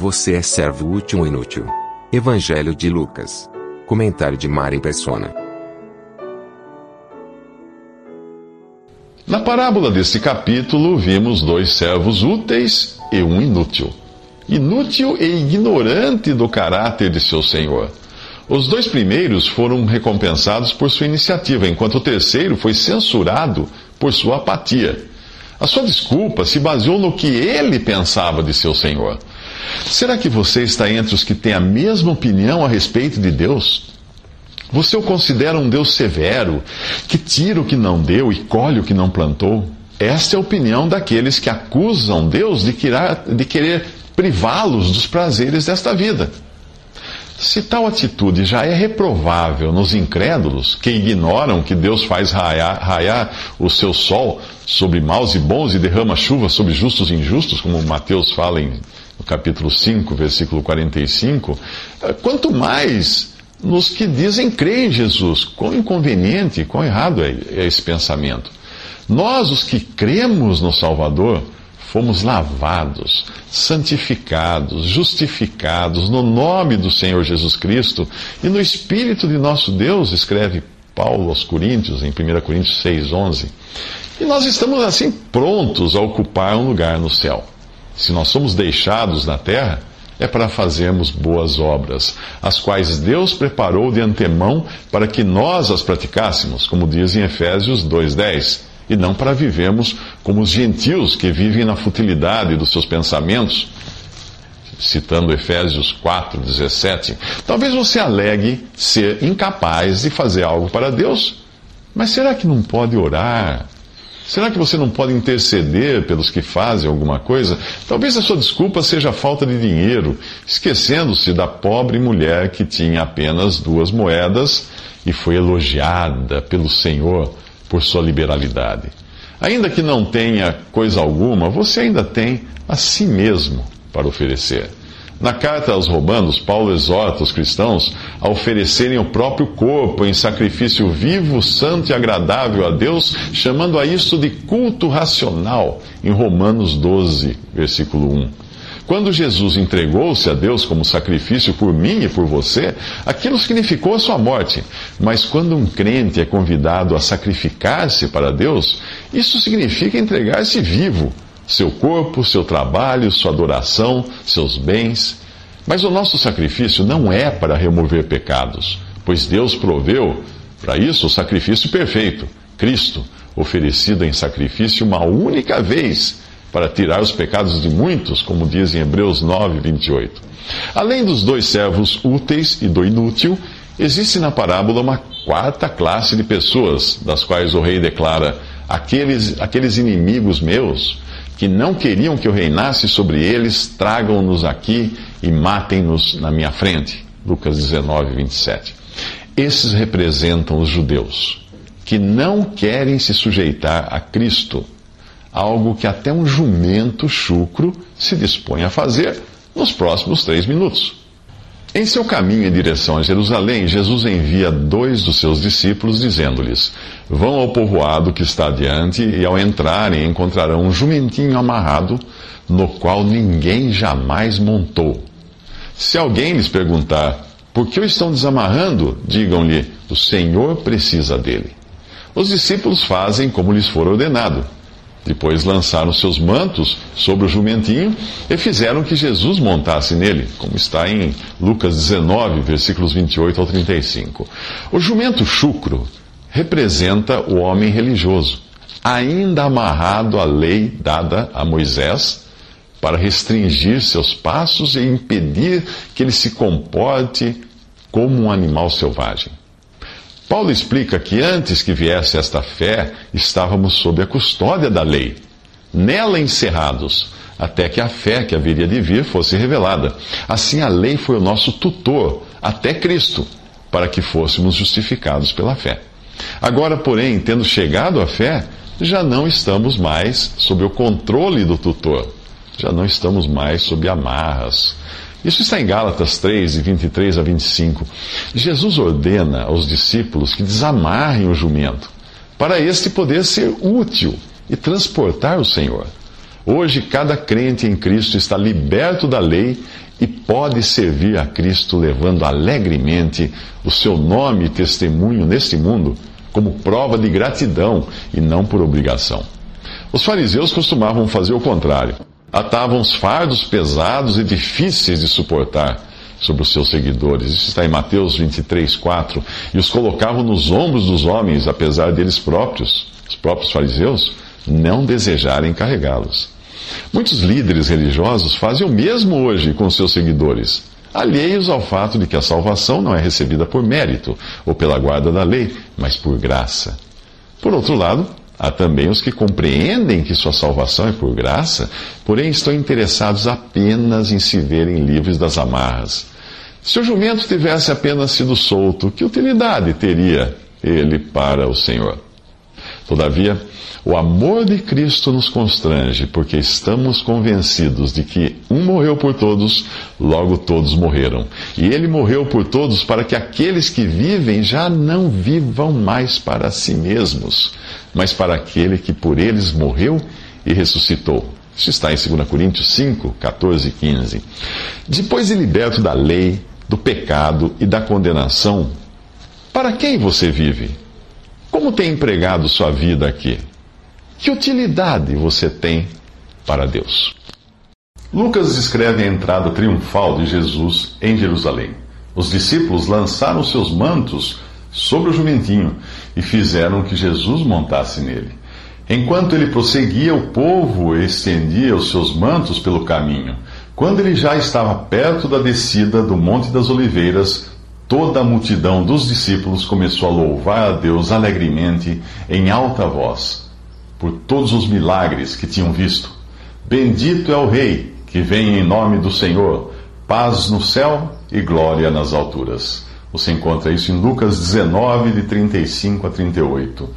Você é servo útil ou inútil? Evangelho de Lucas. Comentário de Mari Persona. Na parábola desse capítulo, vimos dois servos úteis e um inútil. Inútil e ignorante do caráter de seu senhor. Os dois primeiros foram recompensados por sua iniciativa, enquanto o terceiro foi censurado por sua apatia. A sua desculpa se baseou no que ele pensava de seu senhor. Será que você está entre os que têm a mesma opinião a respeito de Deus? Você o considera um Deus severo, que tira o que não deu e colhe o que não plantou? Esta é a opinião daqueles que acusam Deus de querer, de querer privá-los dos prazeres desta vida. Se tal atitude já é reprovável nos incrédulos, que ignoram que Deus faz raiar, raiar, o seu sol sobre maus e bons e derrama chuva sobre justos e injustos, como Mateus fala em, capítulo 5, versículo 45, quanto mais nos que dizem crer em Jesus. Quão inconveniente, quão errado é, é esse pensamento. Nós, os que cremos no Salvador, fomos lavados, santificados, justificados no nome do Senhor Jesus Cristo e no Espírito de nosso Deus, escreve Paulo aos Coríntios, em 1 Coríntios 6,11. E nós estamos assim prontos a ocupar um lugar no céu. Se nós somos deixados na terra, é para fazermos boas obras, as quais Deus preparou de antemão para que nós as praticássemos, como diz em Efésios 2,10 e não para vivermos como os gentios que vivem na futilidade dos seus pensamentos. Citando Efésios 4,17. Talvez você alegue ser incapaz de fazer algo para Deus, mas será que não pode orar? Será que você não pode interceder pelos que fazem alguma coisa? Talvez a sua desculpa seja a falta de dinheiro, esquecendo-se da pobre mulher que tinha apenas duas moedas e foi elogiada pelo Senhor por sua liberalidade. Ainda que não tenha coisa alguma, você ainda tem a si mesmo para oferecer. Na carta aos Romanos, Paulo exorta os cristãos a oferecerem o próprio corpo em sacrifício vivo, santo e agradável a Deus, chamando a isso de culto racional, em Romanos 12, versículo 1. Quando Jesus entregou-se a Deus como sacrifício por mim e por você, aquilo significou a sua morte. Mas quando um crente é convidado a sacrificar-se para Deus, isso significa entregar-se vivo. Seu corpo, seu trabalho, sua adoração, seus bens. Mas o nosso sacrifício não é para remover pecados, pois Deus proveu para isso o sacrifício perfeito, Cristo, oferecido em sacrifício uma única vez para tirar os pecados de muitos, como diz em Hebreus 9, 28. Além dos dois servos úteis e do inútil, existe na parábola uma quarta classe de pessoas, das quais o rei declara: aqueles, aqueles inimigos meus que não queriam que eu reinasse sobre eles, tragam-nos aqui e matem-nos na minha frente. Lucas 19, 27. Esses representam os judeus, que não querem se sujeitar a Cristo algo que até um jumento chucro se dispõe a fazer nos próximos três minutos. Em seu caminho em direção a Jerusalém, Jesus envia dois dos seus discípulos, dizendo-lhes: Vão ao povoado que está adiante, e ao entrarem encontrarão um jumentinho amarrado, no qual ninguém jamais montou. Se alguém lhes perguntar, por que o estão desamarrando? Digam-lhe, o Senhor precisa dele. Os discípulos fazem como lhes for ordenado depois lançaram seus mantos sobre o jumentinho e fizeram que Jesus montasse nele, como está em Lucas 19, versículos 28 ao 35. O jumento chucro representa o homem religioso, ainda amarrado à lei dada a Moisés para restringir seus passos e impedir que ele se comporte como um animal selvagem. Paulo explica que antes que viesse esta fé, estávamos sob a custódia da lei, nela encerrados, até que a fé que haveria de vir fosse revelada. Assim a lei foi o nosso tutor até Cristo, para que fôssemos justificados pela fé. Agora, porém, tendo chegado à fé, já não estamos mais sob o controle do tutor, já não estamos mais sob amarras. Isso está em Gálatas 3, de 23 a 25. Jesus ordena aos discípulos que desamarrem o jumento, para este poder ser útil e transportar o Senhor. Hoje, cada crente em Cristo está liberto da lei e pode servir a Cristo levando alegremente o seu nome e testemunho neste mundo como prova de gratidão e não por obrigação. Os fariseus costumavam fazer o contrário. Atavam os fardos pesados e difíceis de suportar sobre os seus seguidores. Isso está em Mateus 23, 4. E os colocavam nos ombros dos homens, apesar deles próprios, os próprios fariseus, não desejarem carregá-los. Muitos líderes religiosos fazem o mesmo hoje com seus seguidores alheios ao fato de que a salvação não é recebida por mérito ou pela guarda da lei, mas por graça. Por outro lado, há também os que compreendem que sua salvação é por graça, porém estão interessados apenas em se verem livres das amarras. Se o jumento tivesse apenas sido solto, que utilidade teria ele para o Senhor? Todavia, o amor de Cristo nos constrange, porque estamos convencidos de que um morreu por todos, logo todos morreram. E ele morreu por todos para que aqueles que vivem já não vivam mais para si mesmos, mas para aquele que por eles morreu e ressuscitou. Isso está em 2 Coríntios 5, 14 e 15. Depois de liberto da lei, do pecado e da condenação, para quem você vive? Como tem empregado sua vida aqui? Que utilidade você tem para Deus? Lucas descreve a entrada triunfal de Jesus em Jerusalém. Os discípulos lançaram seus mantos sobre o jumentinho e fizeram que Jesus montasse nele. Enquanto ele prosseguia, o povo estendia os seus mantos pelo caminho. Quando ele já estava perto da descida do Monte das Oliveiras, toda a multidão dos discípulos começou a louvar a Deus alegremente em alta voz por todos os milagres que tinham visto. Bendito é o Rei que vem em nome do Senhor, paz no céu e glória nas alturas. Você encontra isso em Lucas 19, de 35 a 38.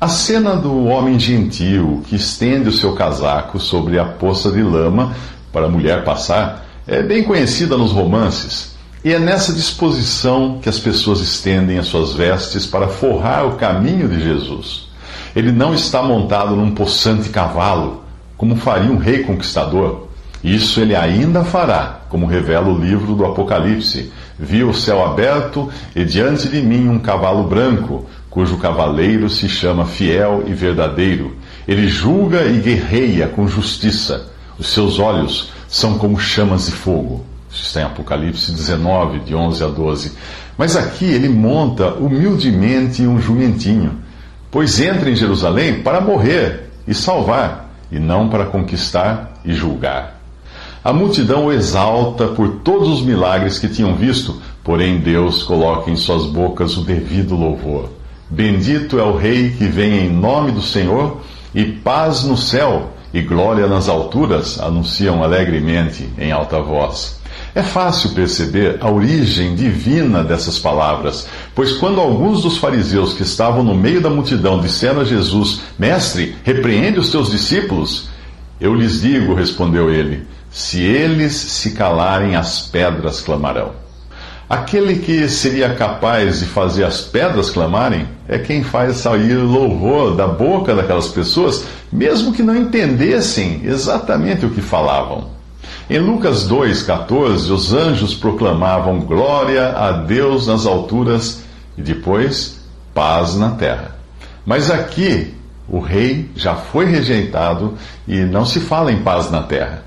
A cena do homem gentil que estende o seu casaco sobre a poça de lama para a mulher passar é bem conhecida nos romances. E é nessa disposição que as pessoas estendem as suas vestes para forrar o caminho de Jesus. Ele não está montado num possante cavalo, como faria um rei conquistador. Isso ele ainda fará, como revela o livro do Apocalipse. Vi o céu aberto e diante de mim um cavalo branco, cujo cavaleiro se chama Fiel e Verdadeiro. Ele julga e guerreia com justiça. Os seus olhos são como chamas de fogo. Isso está em Apocalipse 19, de 11 a 12. Mas aqui ele monta humildemente um jumentinho pois entra em Jerusalém para morrer e salvar, e não para conquistar e julgar. A multidão o exalta por todos os milagres que tinham visto, porém Deus coloca em suas bocas o devido louvor. Bendito é o Rei que vem em nome do Senhor, e paz no céu e glória nas alturas, anunciam alegremente em alta voz. É fácil perceber a origem divina dessas palavras, pois quando alguns dos fariseus que estavam no meio da multidão disseram a Jesus: Mestre, repreende os teus discípulos. Eu lhes digo, respondeu ele: se eles se calarem, as pedras clamarão. Aquele que seria capaz de fazer as pedras clamarem é quem faz sair louvor da boca daquelas pessoas, mesmo que não entendessem exatamente o que falavam. Em Lucas 2,14, os anjos proclamavam glória a Deus nas alturas e depois paz na terra. Mas aqui o rei já foi rejeitado e não se fala em paz na terra,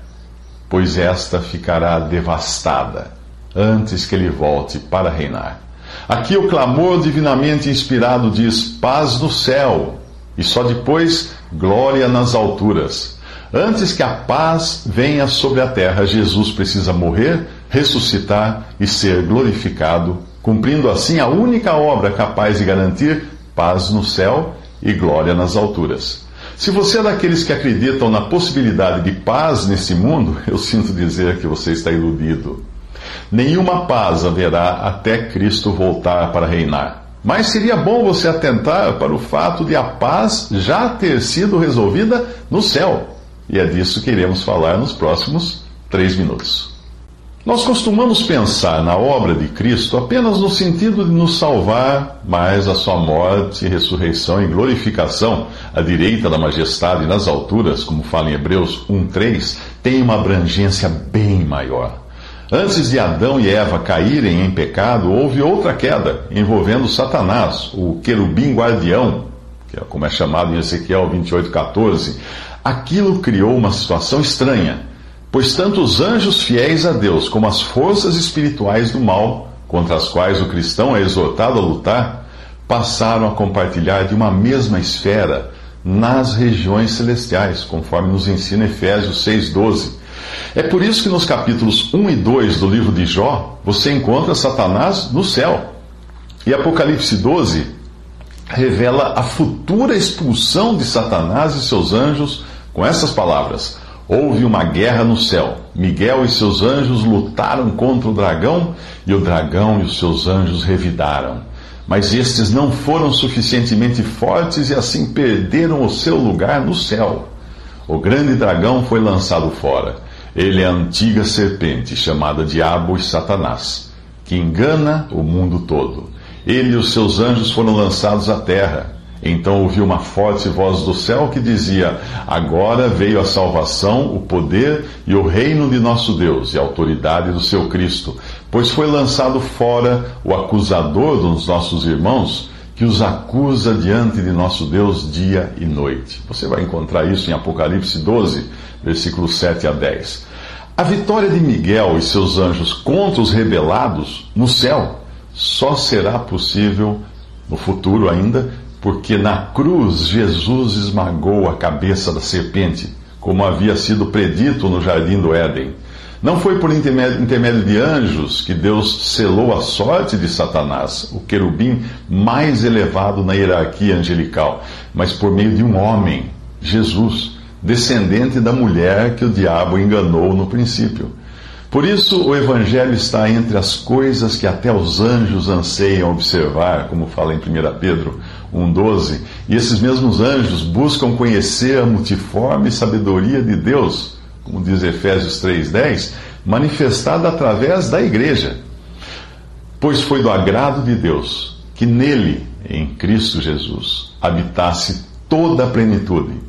pois esta ficará devastada antes que ele volte para reinar. Aqui o clamor divinamente inspirado diz paz no céu e só depois glória nas alturas. Antes que a paz venha sobre a terra, Jesus precisa morrer, ressuscitar e ser glorificado cumprindo assim a única obra capaz de garantir paz no céu e glória nas alturas. Se você é daqueles que acreditam na possibilidade de paz nesse mundo, eu sinto dizer que você está iludido. Nenhuma paz haverá até Cristo voltar para reinar. Mas seria bom você atentar para o fato de a paz já ter sido resolvida no céu. E é disso que iremos falar nos próximos três minutos. Nós costumamos pensar na obra de Cristo apenas no sentido de nos salvar, mas a sua morte, ressurreição e glorificação à direita da majestade nas alturas, como fala em Hebreus 1:3, tem uma abrangência bem maior. Antes de Adão e Eva caírem em pecado, houve outra queda envolvendo Satanás, o querubim guardião, é como é chamado em Ezequiel 28:14. Aquilo criou uma situação estranha Pois tanto os anjos fiéis a Deus como as forças espirituais do mal, contra as quais o cristão é exortado a lutar, passaram a compartilhar de uma mesma esfera nas regiões celestiais, conforme nos ensina Efésios 6,12. É por isso que nos capítulos 1 e 2 do livro de Jó, você encontra Satanás no céu. E Apocalipse 12 revela a futura expulsão de Satanás e seus anjos com essas palavras: Houve uma guerra no céu. Miguel e seus anjos lutaram contra o dragão, e o dragão e os seus anjos revidaram. Mas estes não foram suficientemente fortes e assim perderam o seu lugar no céu. O grande dragão foi lançado fora. Ele é a antiga serpente, chamada Diabo e Satanás, que engana o mundo todo. Ele e os seus anjos foram lançados à terra. Então ouvi uma forte voz do céu que dizia: Agora veio a salvação, o poder e o reino de nosso Deus e a autoridade do seu Cristo, pois foi lançado fora o acusador dos nossos irmãos, que os acusa diante de nosso Deus dia e noite. Você vai encontrar isso em Apocalipse 12, versículos 7 a 10. A vitória de Miguel e seus anjos contra os rebelados no céu só será possível no futuro ainda porque na cruz Jesus esmagou a cabeça da serpente, como havia sido predito no jardim do Éden. Não foi por intermédio de anjos que Deus selou a sorte de Satanás, o querubim mais elevado na hierarquia angelical, mas por meio de um homem, Jesus, descendente da mulher que o diabo enganou no princípio. Por isso, o Evangelho está entre as coisas que até os anjos anseiam observar, como fala em 1 Pedro 1,12. E esses mesmos anjos buscam conhecer a multiforme sabedoria de Deus, como diz Efésios 3,10, manifestada através da igreja. Pois foi do agrado de Deus que nele, em Cristo Jesus, habitasse toda a plenitude,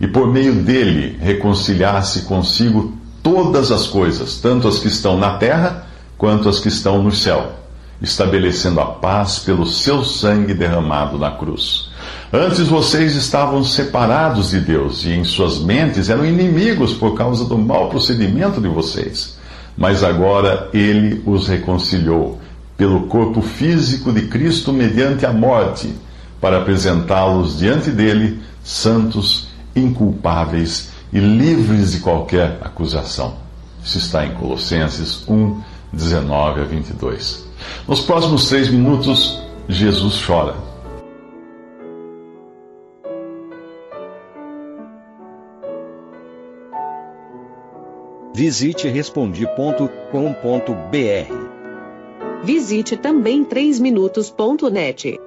e por meio dele reconciliasse consigo todas as coisas, tanto as que estão na terra quanto as que estão no céu, estabelecendo a paz pelo seu sangue derramado na cruz. Antes vocês estavam separados de Deus e em suas mentes eram inimigos por causa do mau procedimento de vocês. Mas agora ele os reconciliou pelo corpo físico de Cristo mediante a morte, para apresentá-los diante dele santos, inculpáveis e livres de qualquer acusação. Isso está em Colossenses 1, 19 a 22. Nos próximos três minutos, Jesus chora. Visite respondi.com.br. Visite também 3minutos.net.